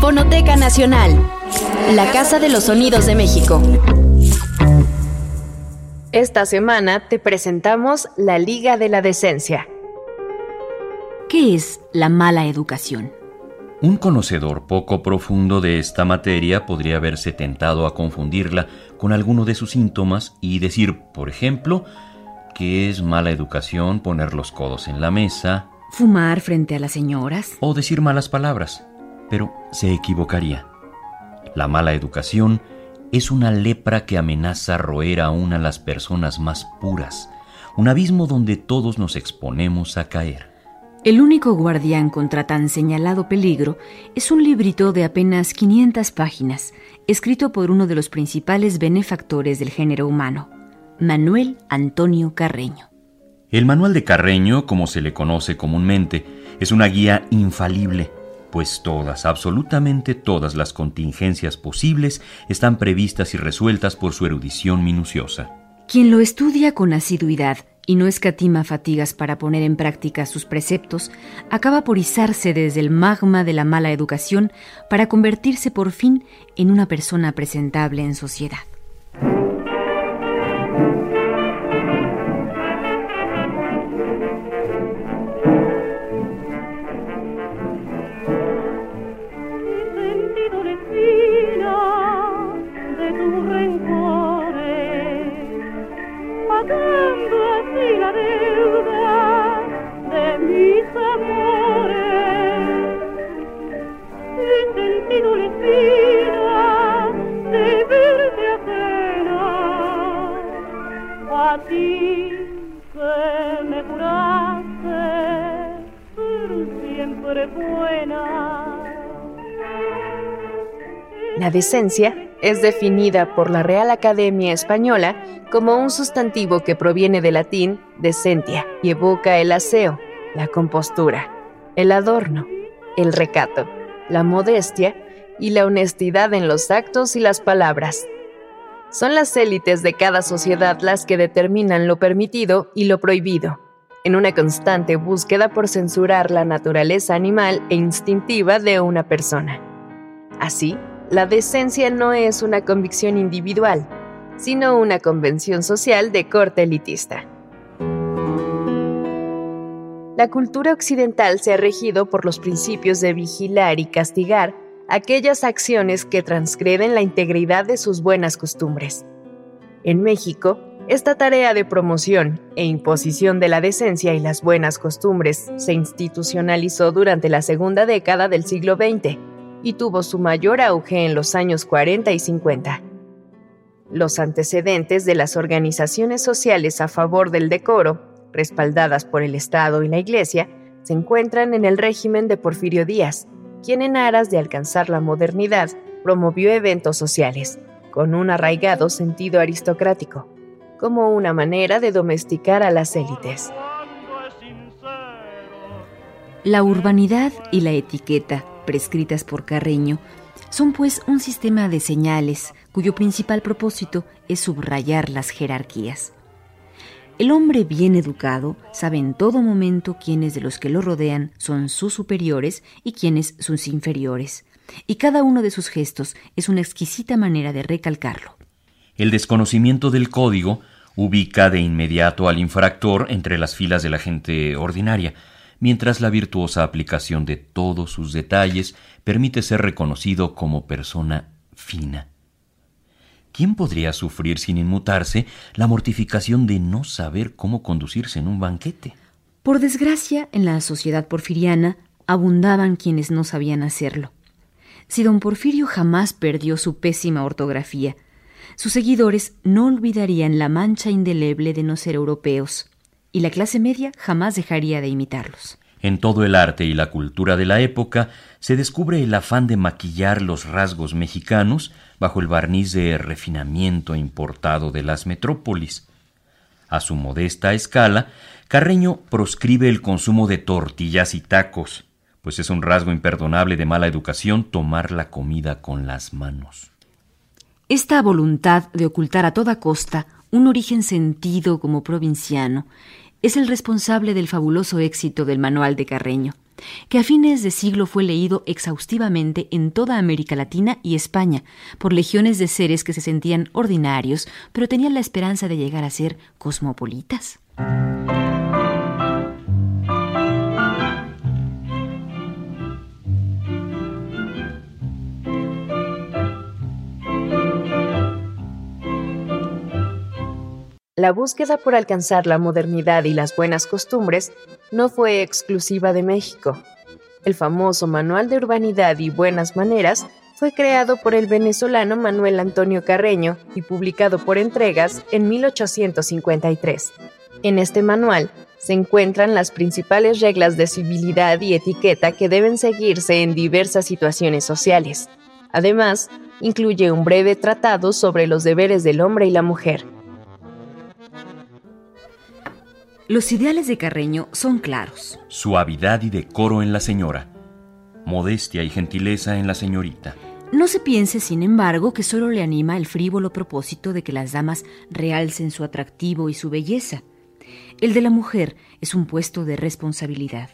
Fonoteca Nacional, la Casa de los Sonidos de México. Esta semana te presentamos la Liga de la Decencia. ¿Qué es la mala educación? Un conocedor poco profundo de esta materia podría haberse tentado a confundirla con alguno de sus síntomas y decir, por ejemplo, que es mala educación poner los codos en la mesa, fumar frente a las señoras o decir malas palabras, pero se equivocaría. La mala educación es una lepra que amenaza roer aún a las personas más puras, un abismo donde todos nos exponemos a caer. El único guardián contra tan señalado peligro es un librito de apenas 500 páginas, escrito por uno de los principales benefactores del género humano, Manuel Antonio Carreño. El manual de Carreño, como se le conoce comúnmente, es una guía infalible, pues todas, absolutamente todas las contingencias posibles están previstas y resueltas por su erudición minuciosa. Quien lo estudia con asiduidad y no escatima fatigas para poner en práctica sus preceptos, acaba por izarse desde el magma de la mala educación para convertirse por fin en una persona presentable en sociedad. La decencia es definida por la Real Academia Española como un sustantivo que proviene del latín decentia y evoca el aseo, la compostura, el adorno, el recato, la modestia y la honestidad en los actos y las palabras. Son las élites de cada sociedad las que determinan lo permitido y lo prohibido, en una constante búsqueda por censurar la naturaleza animal e instintiva de una persona. Así, la decencia no es una convicción individual, sino una convención social de corte elitista. La cultura occidental se ha regido por los principios de vigilar y castigar aquellas acciones que transgreden la integridad de sus buenas costumbres. En México, esta tarea de promoción e imposición de la decencia y las buenas costumbres se institucionalizó durante la segunda década del siglo XX y tuvo su mayor auge en los años 40 y 50. Los antecedentes de las organizaciones sociales a favor del decoro, respaldadas por el Estado y la Iglesia, se encuentran en el régimen de Porfirio Díaz, quien en aras de alcanzar la modernidad promovió eventos sociales, con un arraigado sentido aristocrático, como una manera de domesticar a las élites. La urbanidad y la etiqueta, prescritas por Carreño, son pues un sistema de señales cuyo principal propósito es subrayar las jerarquías. El hombre bien educado sabe en todo momento quiénes de los que lo rodean son sus superiores y quiénes sus inferiores, y cada uno de sus gestos es una exquisita manera de recalcarlo. El desconocimiento del código ubica de inmediato al infractor entre las filas de la gente ordinaria, mientras la virtuosa aplicación de todos sus detalles permite ser reconocido como persona fina. ¿Quién podría sufrir sin inmutarse la mortificación de no saber cómo conducirse en un banquete? Por desgracia, en la sociedad porfiriana abundaban quienes no sabían hacerlo. Si don Porfirio jamás perdió su pésima ortografía, sus seguidores no olvidarían la mancha indeleble de no ser europeos, y la clase media jamás dejaría de imitarlos. En todo el arte y la cultura de la época se descubre el afán de maquillar los rasgos mexicanos bajo el barniz de refinamiento importado de las metrópolis. A su modesta escala, Carreño proscribe el consumo de tortillas y tacos, pues es un rasgo imperdonable de mala educación tomar la comida con las manos. Esta voluntad de ocultar a toda costa un origen sentido como provinciano es el responsable del fabuloso éxito del Manual de Carreño, que a fines de siglo fue leído exhaustivamente en toda América Latina y España por legiones de seres que se sentían ordinarios, pero tenían la esperanza de llegar a ser cosmopolitas. La búsqueda por alcanzar la modernidad y las buenas costumbres no fue exclusiva de México. El famoso Manual de Urbanidad y Buenas Maneras fue creado por el venezolano Manuel Antonio Carreño y publicado por entregas en 1853. En este manual se encuentran las principales reglas de civilidad y etiqueta que deben seguirse en diversas situaciones sociales. Además, incluye un breve tratado sobre los deberes del hombre y la mujer, Los ideales de Carreño son claros. Suavidad y decoro en la señora. Modestia y gentileza en la señorita. No se piense, sin embargo, que solo le anima el frívolo propósito de que las damas realcen su atractivo y su belleza. El de la mujer es un puesto de responsabilidad,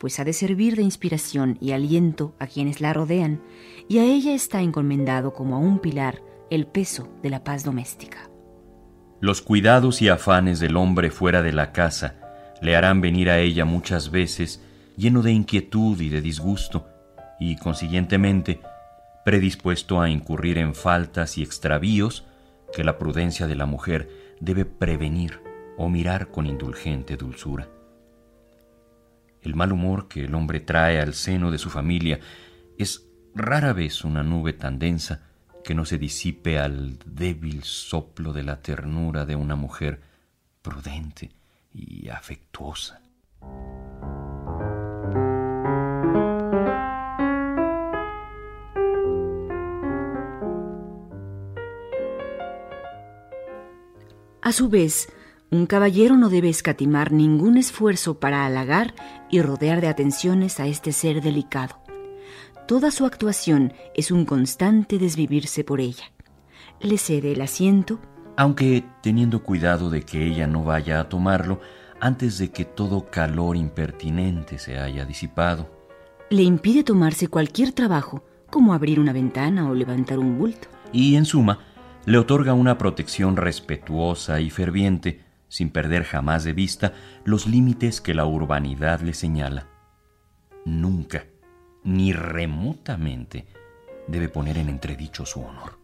pues ha de servir de inspiración y aliento a quienes la rodean, y a ella está encomendado como a un pilar el peso de la paz doméstica. Los cuidados y afanes del hombre fuera de la casa le harán venir a ella muchas veces lleno de inquietud y de disgusto, y consiguientemente predispuesto a incurrir en faltas y extravíos que la prudencia de la mujer debe prevenir o mirar con indulgente dulzura. El mal humor que el hombre trae al seno de su familia es rara vez una nube tan densa que no se disipe al débil soplo de la ternura de una mujer prudente y afectuosa. A su vez, un caballero no debe escatimar ningún esfuerzo para halagar y rodear de atenciones a este ser delicado Toda su actuación es un constante desvivirse por ella. Le cede el asiento, aunque teniendo cuidado de que ella no vaya a tomarlo antes de que todo calor impertinente se haya disipado. Le impide tomarse cualquier trabajo, como abrir una ventana o levantar un bulto. Y, en suma, le otorga una protección respetuosa y ferviente, sin perder jamás de vista los límites que la urbanidad le señala. Nunca ni remotamente debe poner en entredicho su honor.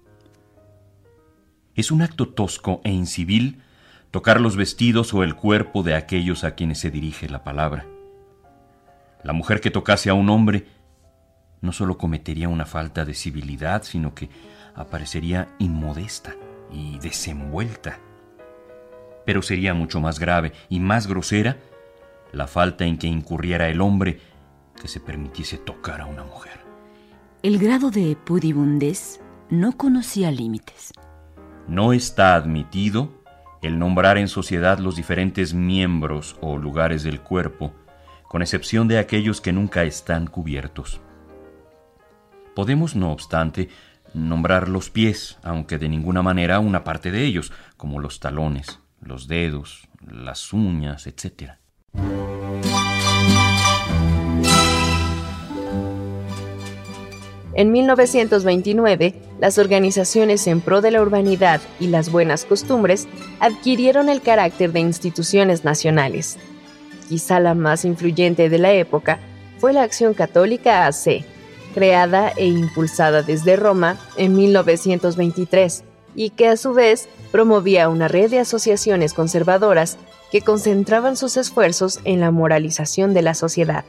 Es un acto tosco e incivil tocar los vestidos o el cuerpo de aquellos a quienes se dirige la palabra. La mujer que tocase a un hombre no solo cometería una falta de civilidad, sino que aparecería inmodesta y desenvuelta. Pero sería mucho más grave y más grosera la falta en que incurriera el hombre que se permitiese tocar a una mujer. El grado de pudibundez no conocía límites. No está admitido el nombrar en sociedad los diferentes miembros o lugares del cuerpo, con excepción de aquellos que nunca están cubiertos. Podemos, no obstante, nombrar los pies, aunque de ninguna manera una parte de ellos, como los talones, los dedos, las uñas, etc. En 1929, las organizaciones en pro de la urbanidad y las buenas costumbres adquirieron el carácter de instituciones nacionales. Quizá la más influyente de la época fue la Acción Católica AC, creada e impulsada desde Roma en 1923 y que a su vez promovía una red de asociaciones conservadoras que concentraban sus esfuerzos en la moralización de la sociedad.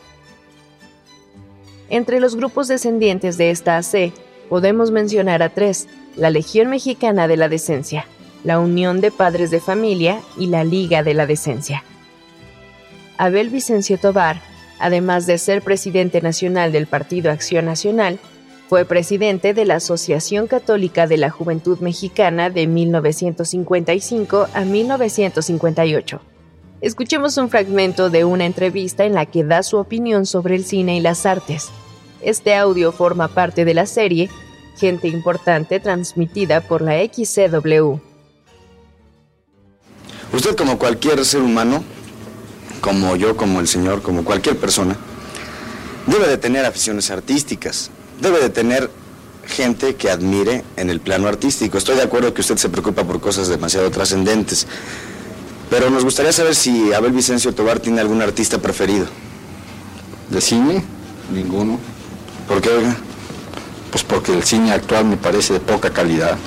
Entre los grupos descendientes de esta AC podemos mencionar a tres, la Legión Mexicana de la Decencia, la Unión de Padres de Familia y la Liga de la Decencia. Abel Vicencio Tobar Además de ser presidente nacional del Partido Acción Nacional, fue presidente de la Asociación Católica de la Juventud Mexicana de 1955 a 1958. Escuchemos un fragmento de una entrevista en la que da su opinión sobre el cine y las artes. Este audio forma parte de la serie Gente Importante transmitida por la XCW. Usted como cualquier ser humano, como yo, como el señor, como cualquier persona, debe de tener aficiones artísticas, debe de tener gente que admire en el plano artístico. Estoy de acuerdo que usted se preocupa por cosas demasiado trascendentes, pero nos gustaría saber si Abel Vicencio Tobar tiene algún artista preferido. ¿De cine? Ninguno. ¿Por qué, oiga? Pues porque el cine actual me parece de poca calidad.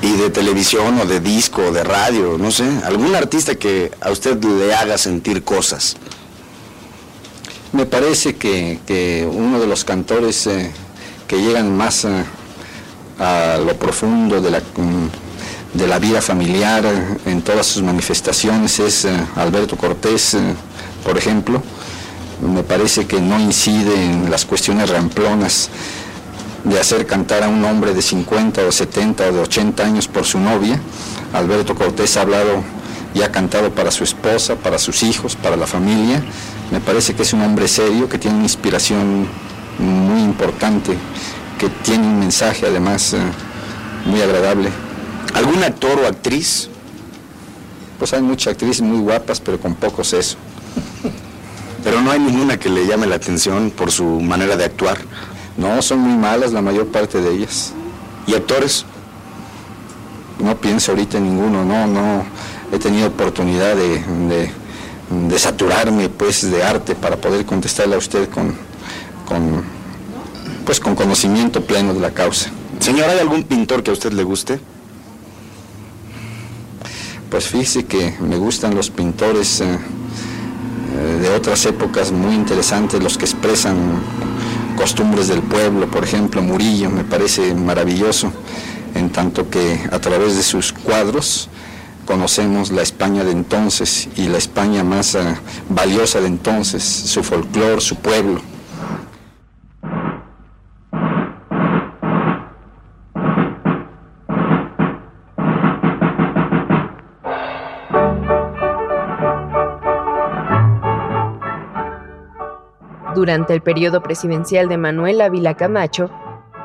¿Y de televisión o de disco o de radio? No sé, algún artista que a usted le haga sentir cosas. Me parece que, uno de los cantores eh, que llegan más eh, a lo profundo de la, mm, de la vida familiar eh, en todas sus manifestaciones es Alberto Cortés, por ejemplo. Me parece que no incide en las cuestiones ramplonas de hacer cantar a un hombre de 50 o 70 o de 80 años por su novia. Alberto Cortés ha hablado y ha cantado para su esposa, para sus hijos, para la familia me parece que es un hombre serio, que tiene una inspiración muy importante, que tiene un mensaje además eh, muy agradable. ¿Algún actor o actriz? Pues hay muchas actrices muy guapas, pero con poco seso. Pero no hay ninguna que le llame la atención por su manera de actuar. No, son muy malas la mayor parte de ellas. ¿Y actores? No pienso ahorita en ninguno, no, no. He tenido oportunidad de de saturarme pues de arte para poder contestarle a usted con, con pues con conocimiento pleno de la causa. Señor, ¿hay algún pintor que a usted le guste? Pues fíjese que me gustan los pintores eh, eh, de otras épocas muy interesantes, los que expresan costumbres del pueblo, por ejemplo, Murillo, me parece maravilloso, en tanto que a través de sus cuadros conocemos la España de entonces y la España más eh, valiosa de entonces, su folclore, su pueblo. Durante el periodo presidencial de Manuel Ávila Camacho,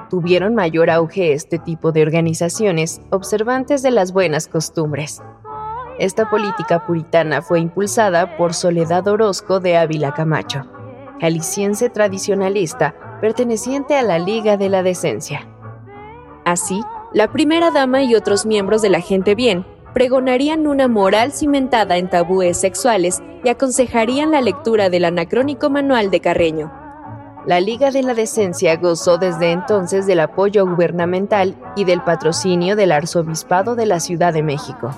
tuvieron mayor auge este tipo de organizaciones observantes de las buenas costumbres. Esta política puritana fue impulsada por Soledad Orozco de Ávila Camacho, jalisciense tradicionalista perteneciente a la Liga de la Decencia. Así, la primera dama y otros miembros de la gente bien pregonarían una moral cimentada en tabúes sexuales y aconsejarían la lectura del anacrónico manual de Carreño, la Liga de la Decencia gozó desde entonces del apoyo gubernamental y del patrocinio del Arzobispado de la Ciudad de México.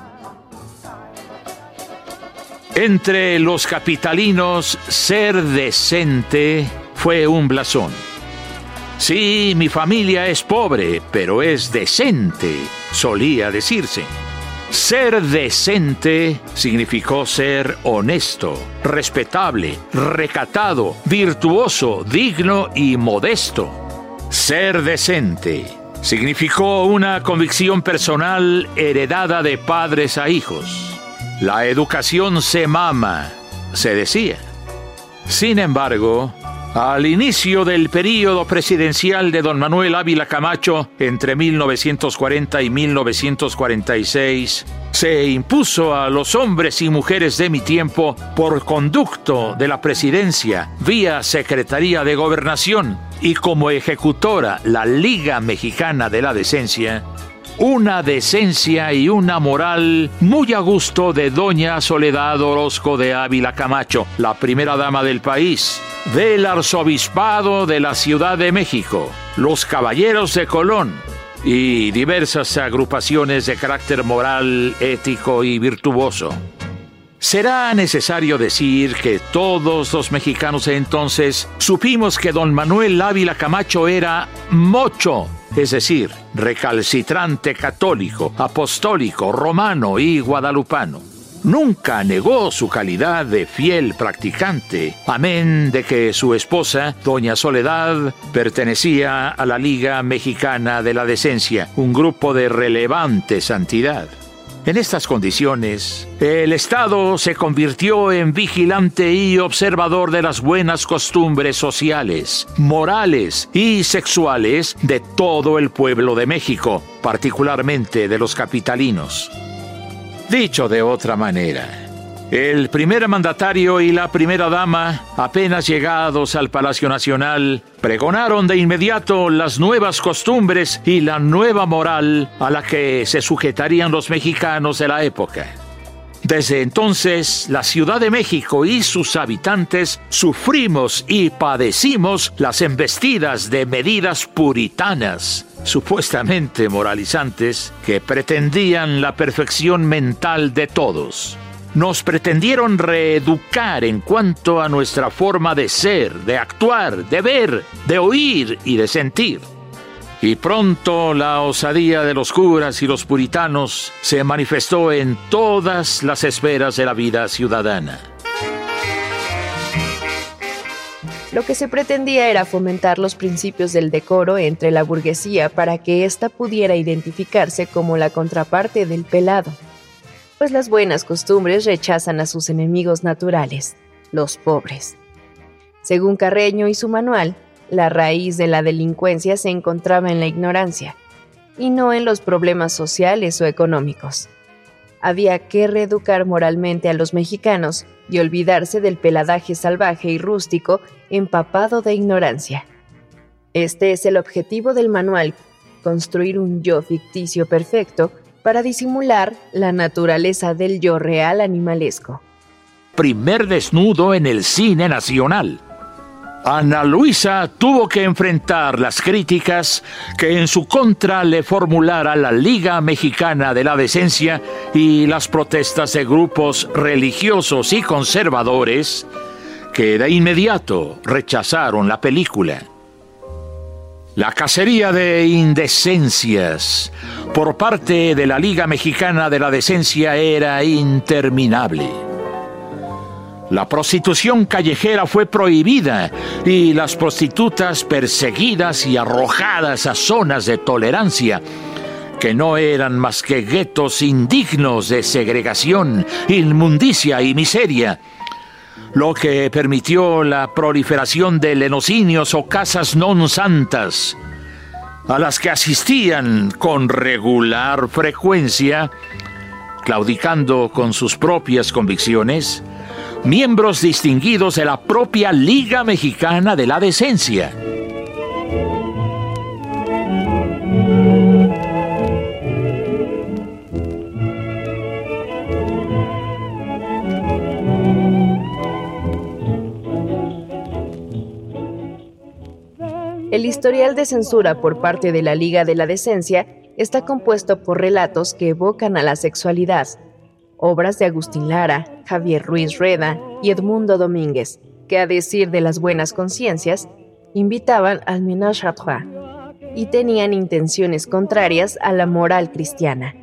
Entre los capitalinos, ser decente fue un blasón. Sí, mi familia es pobre, pero es decente, solía decirse. Ser decente significó ser honesto, respetable, recatado, virtuoso, digno y modesto. Ser decente significó una convicción personal heredada de padres a hijos. La educación se mama, se decía. Sin embargo, al inicio del período presidencial de don Manuel Ávila Camacho, entre 1940 y 1946, se impuso a los hombres y mujeres de mi tiempo por conducto de la presidencia vía Secretaría de Gobernación y como ejecutora la Liga Mexicana de la Decencia, una decencia y una moral muy a gusto de doña Soledad Orozco de Ávila Camacho, la primera dama del país, del arzobispado de la Ciudad de México, los caballeros de Colón y diversas agrupaciones de carácter moral, ético y virtuoso. Será necesario decir que todos los mexicanos entonces supimos que don Manuel Ávila Camacho era mocho es decir, recalcitrante católico, apostólico, romano y guadalupano. Nunca negó su calidad de fiel practicante, amén de que su esposa, doña Soledad, pertenecía a la Liga Mexicana de la Decencia, un grupo de relevante santidad. En estas condiciones, el Estado se convirtió en vigilante y observador de las buenas costumbres sociales, morales y sexuales de todo el pueblo de México, particularmente de los capitalinos. Dicho de otra manera, el primer mandatario y la primera dama, apenas llegados al Palacio Nacional, pregonaron de inmediato las nuevas costumbres y la nueva moral a la que se sujetarían los mexicanos de la época. Desde entonces, la Ciudad de México y sus habitantes sufrimos y padecimos las embestidas de medidas puritanas, supuestamente moralizantes, que pretendían la perfección mental de todos. Nos pretendieron reeducar en cuanto a nuestra forma de ser, de actuar, de ver, de oír y de sentir. Y pronto la osadía de los curas y los puritanos se manifestó en todas las esferas de la vida ciudadana. Lo que se pretendía era fomentar los principios del decoro entre la burguesía para que ésta pudiera identificarse como la contraparte del pelado, pues las buenas costumbres rechazan a sus enemigos naturales, los pobres. Según Carreño y su manual, la raíz de la delincuencia se encontraba en la ignorancia y no en los problemas sociales o económicos. Había que reeducar moralmente a los mexicanos y olvidarse del peladaje salvaje y rústico empapado de ignorancia. Este es el objetivo del manual, construir un yo ficticio perfecto para disimular la naturaleza del yo real animalesco. Primer desnudo en el cine nacional. Ana Luisa tuvo que enfrentar las críticas que en su contra le formulara la Liga Mexicana de la Decencia y las protestas de grupos religiosos y conservadores que de inmediato rechazaron la película. La cacería de indecencias por parte de la Liga Mexicana de la Decencia era interminable. La prostitución callejera fue prohibida y las prostitutas perseguidas y arrojadas a zonas de tolerancia que no eran más que guetos indignos de segregación, inmundicia y miseria, lo que permitió la proliferación de lenocinios o casas non santas, a las que asistían con regular frecuencia, claudicando con sus propias convicciones, miembros distinguidos de la propia Liga Mexicana de la Decencia. El historial de censura por parte de la Liga de la Decencia está compuesto por relatos que evocan a la sexualidad, obras de Agustín Lara, Javier Ruiz Reda y Edmundo Domínguez, que a decir de las buenas conciencias, invitaban al ménage à trois y tenían intenciones contrarias a la moral cristiana.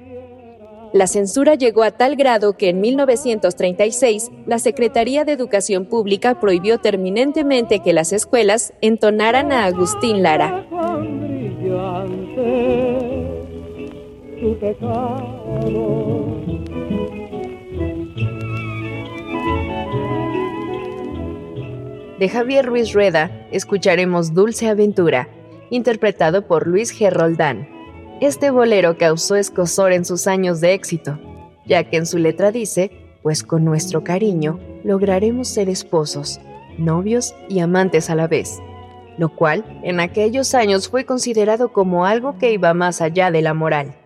La censura llegó a tal grado que en 1936 la Secretaría de Educación Pública prohibió terminantemente que las escuelas entonaran a Agustín Lara. De Javier Ruiz Rueda escucharemos Dulce Aventura, interpretado por Luis G. Roldán. Este bolero causó escosor en sus años de éxito, ya que en su letra dice, pues con nuestro cariño lograremos ser esposos, novios y amantes a la vez, lo cual en aquellos años fue considerado como algo que iba más allá de la moral.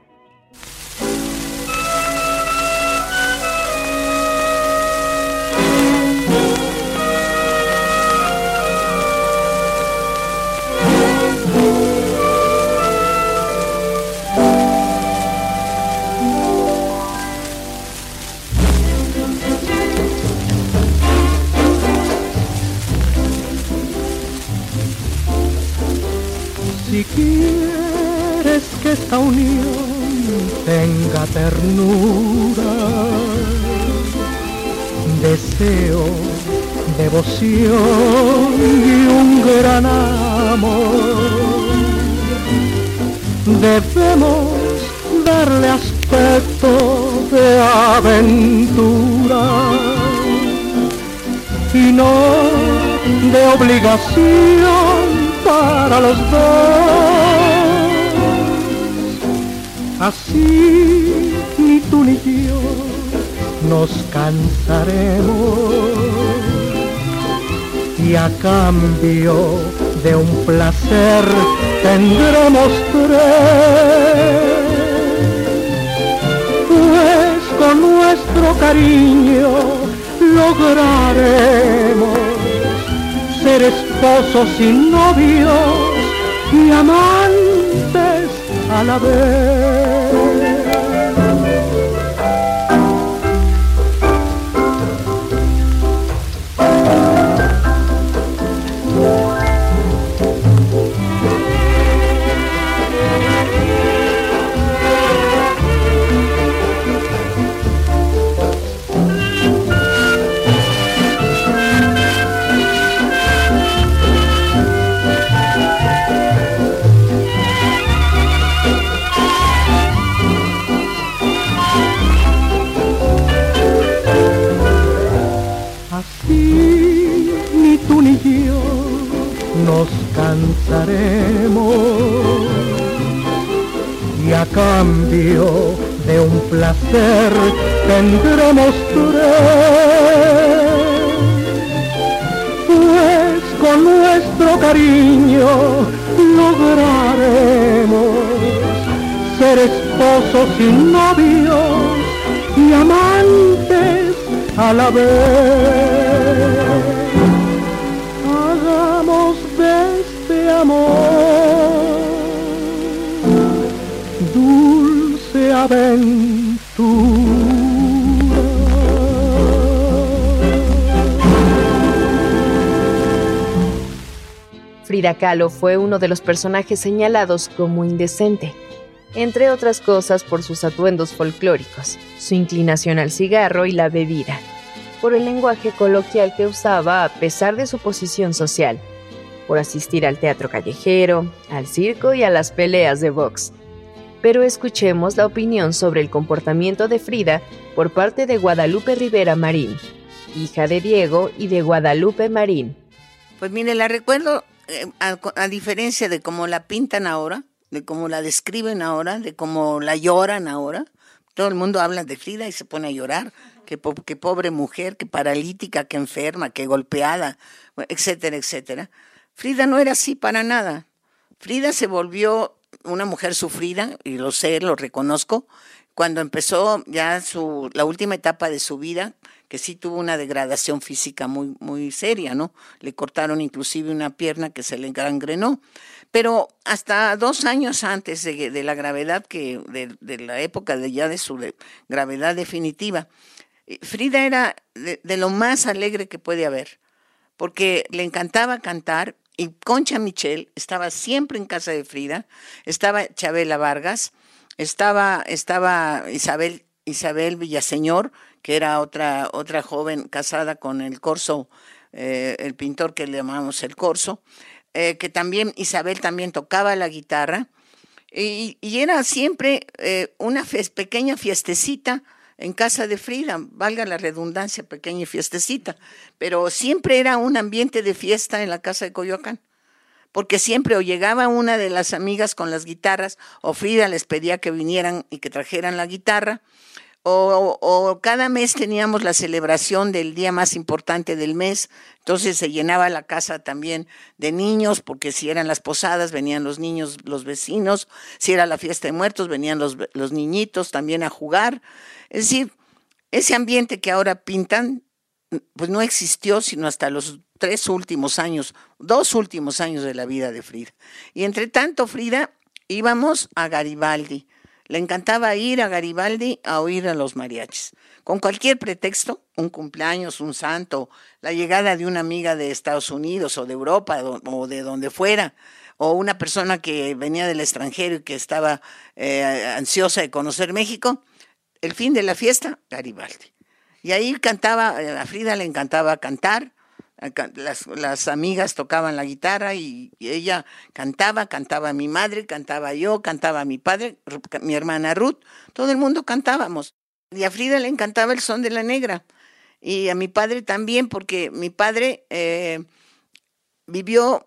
Ternura. deseo, devoción y un gran amor. Debemos darle aspecto de aventura y no de obligación para los dos. Así nos cansaremos y a cambio de un placer tendremos tres. Pues con nuestro cariño lograremos ser esposos y novios y amantes a la vez. Tendremos Kahlo fue uno de los personajes señalados como indecente, entre otras cosas por sus atuendos folclóricos, su inclinación al cigarro y la bebida, por el lenguaje coloquial que usaba a pesar de su posición social, por asistir al teatro callejero, al circo y a las peleas de box pero escuchemos la opinión sobre el comportamiento de Frida por parte de Guadalupe Rivera Marín, hija de Diego y de Guadalupe Marín. Pues mire, la recuerdo, eh, a, diferencia de cómo la pintan ahora, de cómo la describen ahora, de cómo la lloran ahora, todo el mundo habla de Frida y se pone a llorar, que, que pobre mujer, que paralítica, que enferma, que golpeada, etcétera, etcétera. Frida no era así para nada. Frida se volvió una mujer sufrida, y lo sé, lo reconozco, cuando empezó ya su, la última etapa de su vida, que sí tuvo una degradación física muy, muy seria, ¿no? Le cortaron inclusive una pierna que se le gangrenó. Pero hasta dos años antes de, la gravedad, que, de, la época de ya de su gravedad definitiva, eh, Frida era de lo más alegre que puede haber, porque le encantaba cantar y Concha Michel estaba siempre en casa de Frida, estaba Chabela Vargas, estaba, estaba Isabel, Isabel Villaseñor, que era otra, otra joven casada con el Corso, eh, el pintor que le llamamos el Corso, eh, que también Isabel también tocaba la guitarra, y, era siempre eh, una pequeña fiestecita en casa de Frida, valga la redundancia, pequeña fiestecita, pero siempre era un ambiente de fiesta en la casa de Coyoacán, porque siempre o llegaba una de las amigas con las guitarras, o Frida les pedía que vinieran y que trajeran la guitarra, o, cada mes teníamos la celebración del día más importante del mes, entonces se llenaba la casa también de niños, porque si eran las posadas venían los niños, los vecinos, si era la fiesta de muertos venían los, los niñitos también a jugar. Es decir, ese ambiente que ahora pintan, pues no existió sino hasta los tres últimos años, dos últimos años de la vida de Frida. Y entre tanto, Frida, íbamos a Garibaldi. Le encantaba ir a Garibaldi a oír a los mariachis. Con cualquier pretexto, un cumpleaños, un santo, la llegada de una amiga de Estados Unidos o de Europa o de donde fuera, o una persona que venía del extranjero y que estaba eh, ansiosa de conocer México, el fin de la fiesta, Garibaldi. Y ahí cantaba, a Frida le encantaba cantar, las, las, amigas tocaban la guitarra y, ella cantaba, cantaba mi madre, cantaba yo, cantaba mi padre, mi hermana Ruth, todo el mundo cantábamos. Y a Frida le encantaba el son de la negra y a mi padre también, porque mi padre eh, vivió,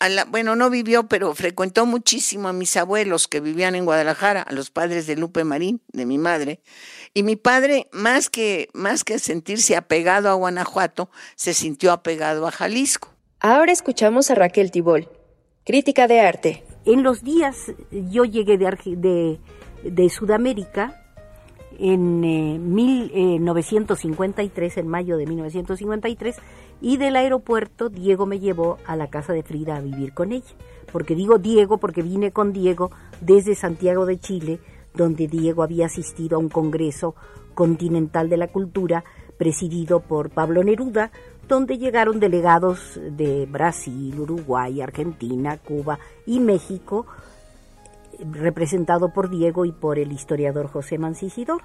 a la, bueno, no vivió, pero frecuentó muchísimo a mis abuelos que vivían en Guadalajara, a los padres de Lupe Marín, de mi madre. Y mi padre, más que, más que sentirse apegado a Guanajuato, se sintió apegado a Jalisco. Ahora escuchamos a Raquel Tibol, crítica de arte. En los días, yo llegué de, de, de Sudamérica en 1953, eh, en mayo de 1953, y del aeropuerto Diego me llevó a la casa de Frida a vivir con ella. Porque digo Diego porque vine con Diego desde Santiago de Chile, donde Diego había asistido a un Congreso Continental de la Cultura presidido por Pablo Neruda, donde llegaron delegados de Brasil, Uruguay, Argentina, Cuba y México, representado por Diego y por el historiador José Mancisidor.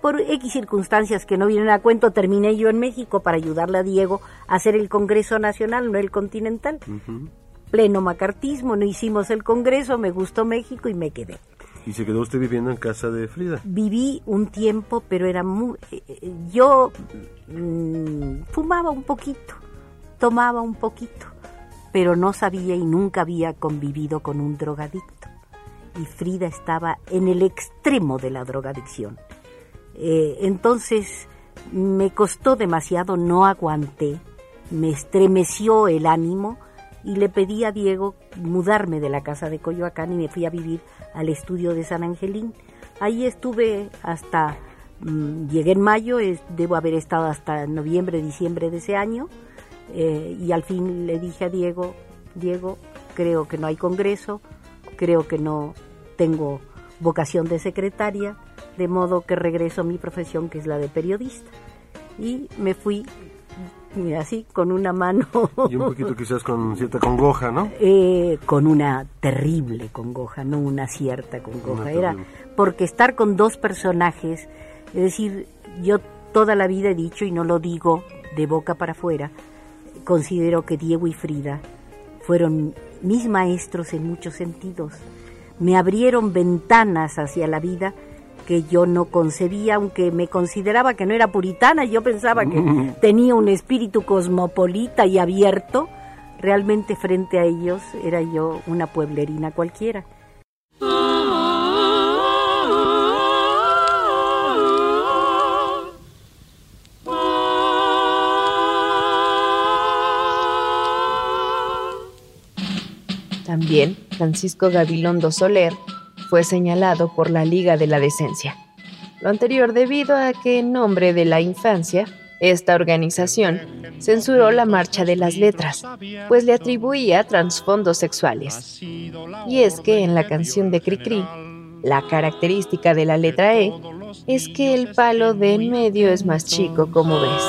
Por X circunstancias que no vienen a cuento, terminé yo en México para ayudarle a Diego a hacer el Congreso Nacional, no el Continental. Pleno macartismo, no hicimos el Congreso, me gustó México y me quedé. ¿Y se quedó usted viviendo en casa de Frida? Viví un tiempo, pero era muy... Eh, eh, yo mm, fumaba un poquito, tomaba un poquito, pero no sabía y nunca había convivido con un drogadicto. Y Frida estaba en el extremo de la drogadicción eh, entonces me costó demasiado, no aguanté, me estremeció el ánimo y le pedí a Diego mudarme de la casa de Coyoacán y me fui a vivir al estudio de San Angelín. Ahí estuve hasta, mm, llegué en mayo, debo haber estado hasta noviembre, diciembre de ese año eh, y al fin le dije a Diego, Diego, creo que no hay congreso, creo que no tengo vocación de secretaria, de modo que regreso a mi profesión que es la de periodista. Y me fui así, con una mano. Y un poquito quizás con cierta congoja, ¿no? Eh, con una terrible congoja, no una cierta congoja. Era porque estar con dos personajes, es decir, yo toda la vida he dicho, y no lo digo de boca para afuera, considero que Diego y Frida fueron mis maestros en muchos sentidos. Me abrieron ventanas hacia la vida que yo no concebía, aunque me consideraba que no era puritana, yo pensaba que tenía un espíritu cosmopolita y abierto, realmente frente a ellos era yo una pueblerina cualquiera. También Francisco Gabilondo Soler fue señalado por la Liga de la Decencia. Lo anterior debido a que en nombre de la infancia, esta organización censuró la marcha de las letras, pues le atribuía trasfondos sexuales. Y es que en la canción de Cricri, la característica de la letra E es que el palo de en medio es más chico, como ves.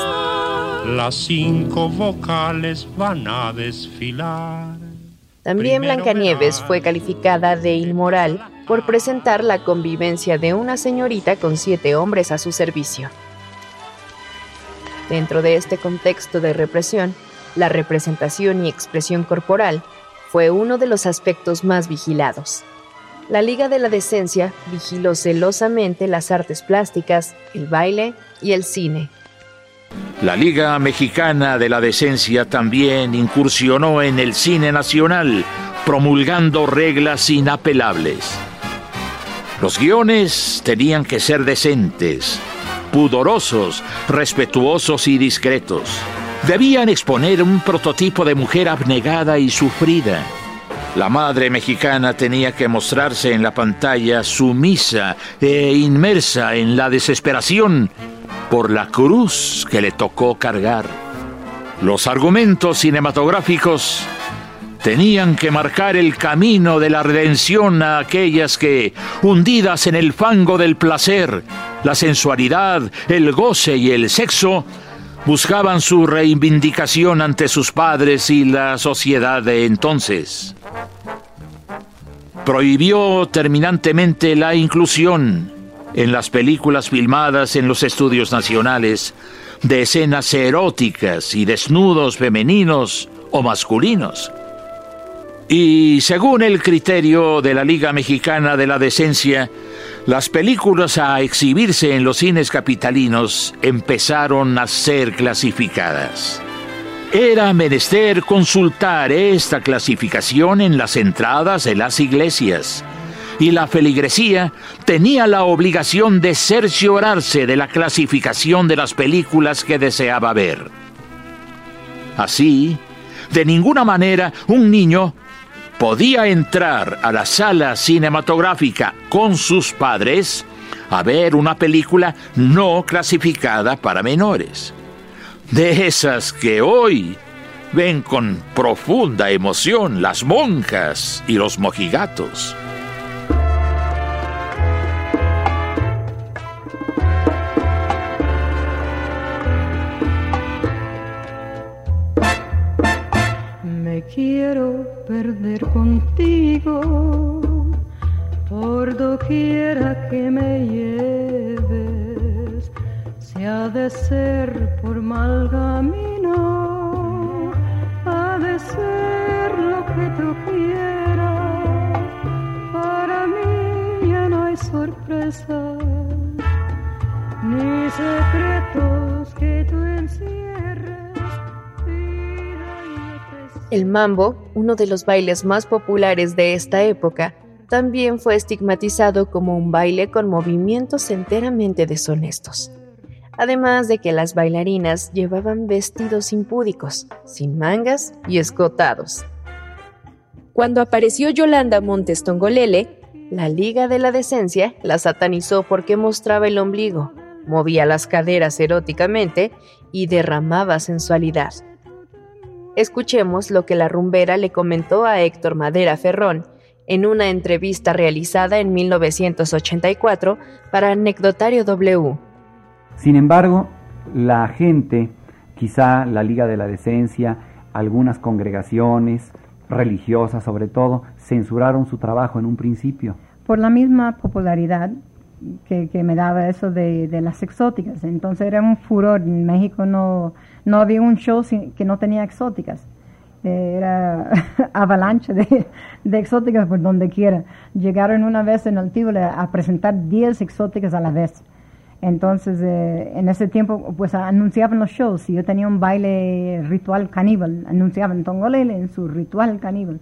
Las cinco vocales van a desfilar. También Blancanieves fue calificada de inmoral por presentar la convivencia de una señorita con siete hombres a su servicio. Dentro de este contexto de represión, la representación y expresión corporal fue uno de los aspectos más vigilados. La Liga de la Decencia vigiló celosamente las artes plásticas, el baile y el cine. La Liga Mexicana de la Decencia también incursionó en el cine nacional, promulgando reglas inapelables. Los guiones tenían que ser decentes, pudorosos, respetuosos y discretos. Debían exponer un prototipo de mujer abnegada y sufrida. La madre mexicana tenía que mostrarse en la pantalla sumisa e inmersa en la desesperación por la cruz que le tocó cargar. Los argumentos cinematográficos tenían que marcar el camino de la redención a aquellas que, hundidas en el fango del placer, la sensualidad, el goce y el sexo, buscaban su reivindicación ante sus padres y la sociedad de entonces. Prohibió terminantemente la inclusión, en las películas filmadas en los estudios nacionales de escenas eróticas y desnudos femeninos o masculinos. Y según el criterio de la Liga Mexicana de la Decencia, las películas a exhibirse en los cines capitalinos empezaron a ser clasificadas. Era menester consultar esta clasificación en las entradas de las iglesias, y la feligresía tenía la obligación de cerciorarse de la clasificación de las películas que deseaba ver. Así, de ninguna manera un niño podía entrar a la sala cinematográfica con sus padres a ver una película no clasificada para menores. De esas que hoy ven con profunda emoción las monjas y los mojigatos. quiero perder contigo por doquiera que me lleves, si ha de ser por mal camino, ha de ser lo que tú quieras. Para mí ya no hay sorpresas ni secretos que tú encierres. El mambo, uno de los bailes más populares de esta época, también fue estigmatizado como un baile con movimientos enteramente deshonestos. Además de que las bailarinas llevaban vestidos impúdicos, sin mangas y escotados. Cuando apareció Yolanda Montes Tongolele, la Liga de la Decencia la satanizó porque mostraba el ombligo, movía las caderas eróticamente y derramaba sensualidad. Escuchemos lo que la rumbera le comentó a Héctor Madera Ferrón en una entrevista realizada en 1984 para Anecdotario W. Sin embargo, la gente, quizá la Liga de la Decencia, algunas congregaciones religiosas sobre todo, censuraron su trabajo en un principio. Por la misma popularidad que, me daba eso de, de, las exóticas. Entonces era un furor. En México no, no había un show que no tenía exóticas. Eh, era avalancha de, de, exóticas por donde quiera. Llegaron una vez en Tivoli a presentar 10 exóticas a la vez. Entonces, eh, en ese tiempo, pues anunciaban los shows. Si yo tenía un baile ritual caníbal, anunciaban Tongolele en su ritual caníbal.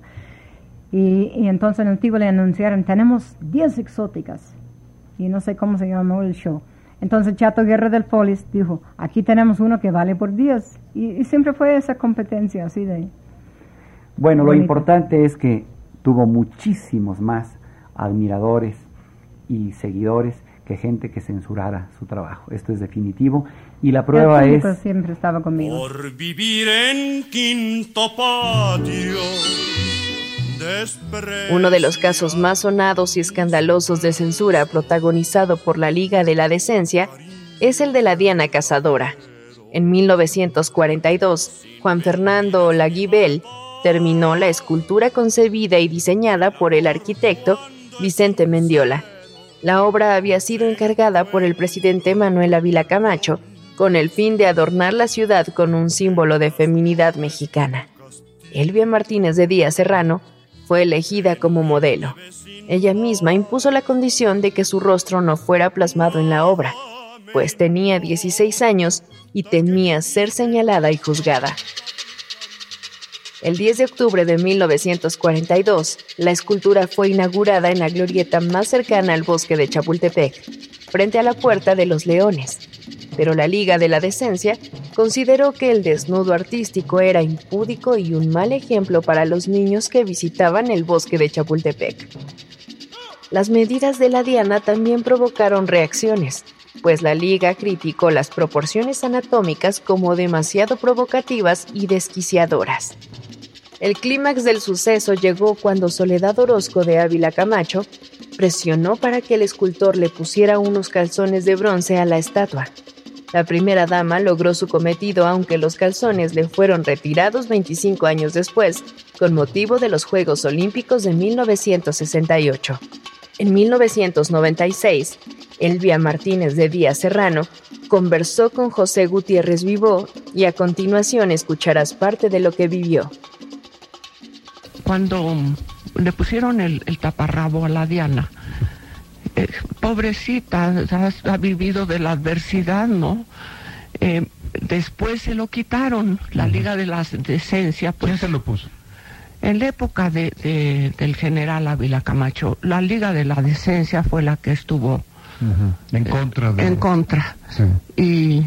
Y, y entonces en el le anunciaron, tenemos 10 exóticas y no sé cómo se llamó el show. Entonces Chato Guerra del Polis dijo, aquí tenemos uno que vale por 10. Y, siempre fue esa competencia así de... Bueno, lo importante es que tuvo muchísimos más admiradores y seguidores que gente que censurara su trabajo. Esto es definitivo. Y la prueba es... siempre estaba conmigo. Por vivir en quinto patio uno de los casos más sonados y escandalosos de censura protagonizado por la Liga de la Decencia es el de la Diana Cazadora. En 1942, Juan Fernando Laguibel terminó la escultura concebida y diseñada por el arquitecto Vicente Mendiola. La obra había sido encargada por el presidente Manuel Ávila Camacho con el fin de adornar la ciudad con un símbolo de feminidad mexicana. Elvia Martínez de Díaz Serrano elegida como modelo. Ella misma impuso la condición de que su rostro no fuera plasmado en la obra, pues tenía 16 años y temía ser señalada y juzgada. El 10 de octubre de 1942, la escultura fue inaugurada en la glorieta más cercana al bosque de Chapultepec, frente a la Puerta de los Leones, pero la Liga de la Decencia consideró que el desnudo artístico era impúdico y un mal ejemplo para los niños que visitaban el bosque de Chapultepec. Las medidas de la Diana también provocaron reacciones, pues la Liga criticó las proporciones anatómicas como demasiado provocativas y desquiciadoras. El clímax del suceso llegó cuando Soledad Orozco de Ávila Camacho presionó para que el escultor le pusiera unos calzones de bronce a la estatua. La primera dama logró su cometido aunque los calzones le fueron retirados 25 años después, con motivo de los Juegos Olímpicos de 1968. En 1996, Elvia Martínez de Díaz Serrano, conversó con José Gutiérrez Vivó y a continuación escucharás parte de lo que vivió. Cuando le pusieron el, el taparrabo a la Diana, eh, pobrecita, ha, ha, vivido de la adversidad, ¿no? Eh, después se lo quitaron, la Liga de la Decencia. Pues, ¿Quién se lo puso? En la época de, de, del general Ávila Camacho, la Liga de la Decencia fue la que estuvo Uh -huh. En contra de... En contra. Sí. Y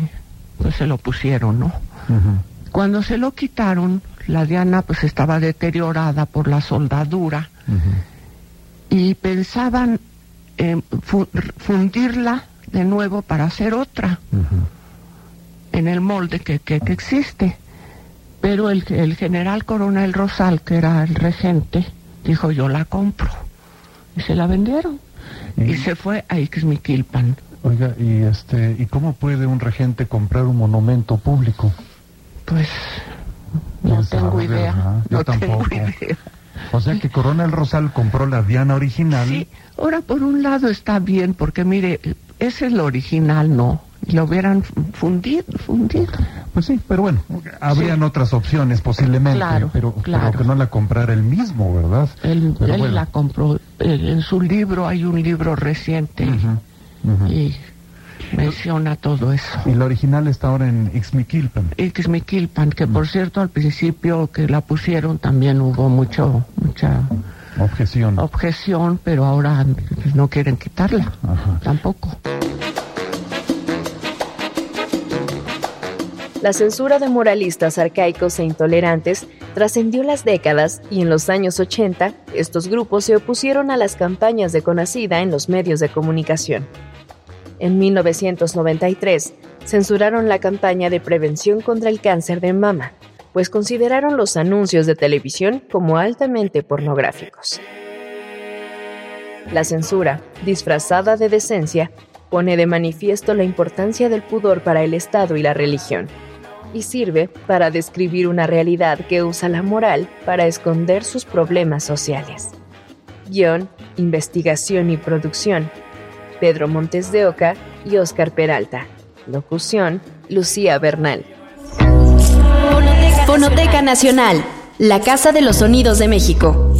pues se lo pusieron, ¿no? Uh -huh. Cuando se lo quitaron, la Diana pues estaba deteriorada por la soldadura y pensaban eh, fu fundirla de nuevo para hacer otra en el molde que, que, que existe. Pero el, el general coronel Rosal, que era el regente, dijo yo la compro. Y se la vendieron. Y, y se fue a Ixmiquilpan. Oiga, ¿y, este, ¿y cómo puede un regente comprar un monumento público? Pues no tengo idea. Yo no tampoco. tengo idea. O sea que Coronel Rosal compró la Diana original. Sí, ahora por un lado está bien, porque mire, ese es lo original, ¿no? Lo hubieran fundido, fundido. Pues sí, pero bueno, habrían Sí. otras opciones posiblemente, Claro, pero, claro. pero que no la comprara él mismo, ¿verdad? Él, él bueno. la compró. eh, En su libro hay un libro reciente Ujú. y menciona todo eso. Y la original está ahora en Ixmiquilpan. Ixmiquilpan, que por cierto al principio que la pusieron también hubo mucho mucha Objeción. objeción, pero ahora no quieren quitarla tampoco. La censura de moralistas arcaicos e intolerantes trascendió las décadas y en los años 80 estos grupos se opusieron a las campañas de Conacida en los medios de comunicación. En 1993 censuraron la campaña de prevención contra el cáncer de mama, pues consideraron los anuncios de televisión como altamente pornográficos. La censura, disfrazada de decencia, pone de manifiesto la importancia del pudor para el Estado y la religión, y sirve para describir una realidad que usa la moral para esconder sus problemas sociales. Guión, investigación y producción. Pedro Montes de Oca y Oscar Peralta. Locución, Lucía Bernal. Fonoteca Nacional, la Casa de los Sonidos de México.